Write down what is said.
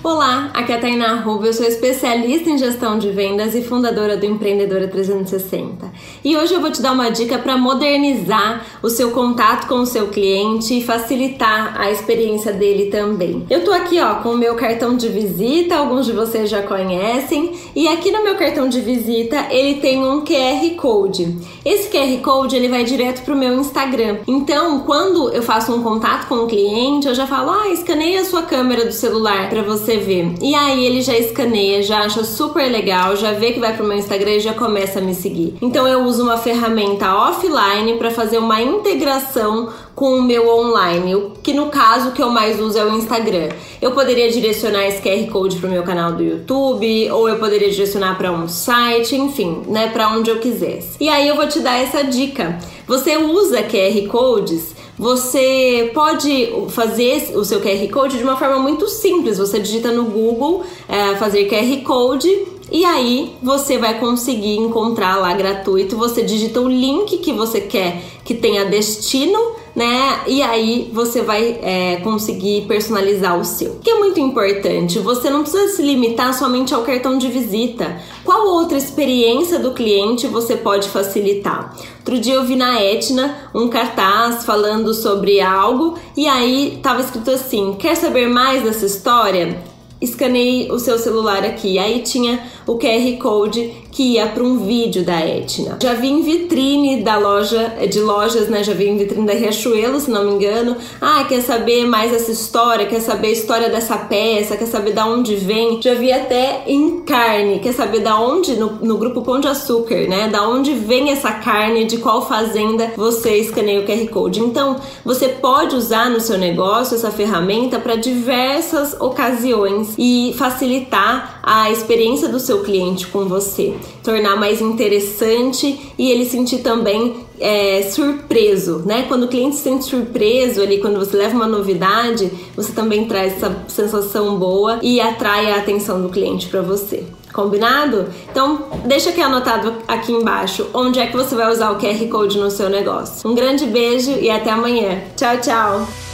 Olá, aqui é a Tainá Rubio, eu sou especialista em gestão de vendas e fundadora do Empreendedora 360. E hoje eu vou te dar uma dica para modernizar o seu contato com o seu cliente e facilitar a experiência dele também. Eu tô aqui, ó, com o meu cartão de visita, alguns de vocês já conhecem, e aqui no meu cartão de visita ele tem um QR Code. Esse QR Code ele vai direto pro meu Instagram. Então, quando eu faço um contato com o cliente, eu já falo: "Ah, escaneia a sua câmera do celular para você vê. E aí ele já escaneia, já acha super legal, já vê que vai pro meu Instagram e já começa a me seguir. Então eu uso uma ferramenta offline para fazer uma integração com o meu online, que no caso que eu mais uso é o Instagram. Eu poderia direcionar esse QR Code pro meu canal do YouTube, ou eu poderia direcionar para um site, enfim, né, para onde eu quisesse. E aí eu vou te dar essa dica. Você usa QR Codes você pode fazer o seu QR Code de uma forma muito simples. Você digita no Google é, fazer QR Code e aí você vai conseguir encontrar lá gratuito. Você digita o link que você quer que tenha destino, né? E aí você vai é, conseguir personalizar o seu. O que é muito importante, você não precisa se limitar somente ao cartão de visita. Qual outra experiência do cliente você pode facilitar? Outro dia eu vi na Etna um cartaz falando sobre algo e aí tava escrito assim: quer saber mais dessa história? Escaneei o seu celular aqui. Aí tinha o QR Code que ia para um vídeo da Etna. Já vi em vitrine da loja, de lojas, né? Já vi em vitrine da Riachuelo, se não me engano. Ah, quer saber mais essa história? Quer saber a história dessa peça? Quer saber da onde vem? Já vi até em carne. Quer saber da onde, no, no grupo Pão de Açúcar, né? Da onde vem essa carne, de qual fazenda você escaneia o QR Code. Então, você pode usar no seu negócio essa ferramenta para diversas ocasiões e facilitar a experiência do seu cliente com você tornar mais interessante e ele sentir também é, surpreso, né? Quando o cliente se sente surpreso ali, quando você leva uma novidade, você também traz essa sensação boa e atrai a atenção do cliente para você. Combinado? Então, deixa aqui anotado aqui embaixo onde é que você vai usar o QR Code no seu negócio. Um grande beijo e até amanhã. Tchau, tchau!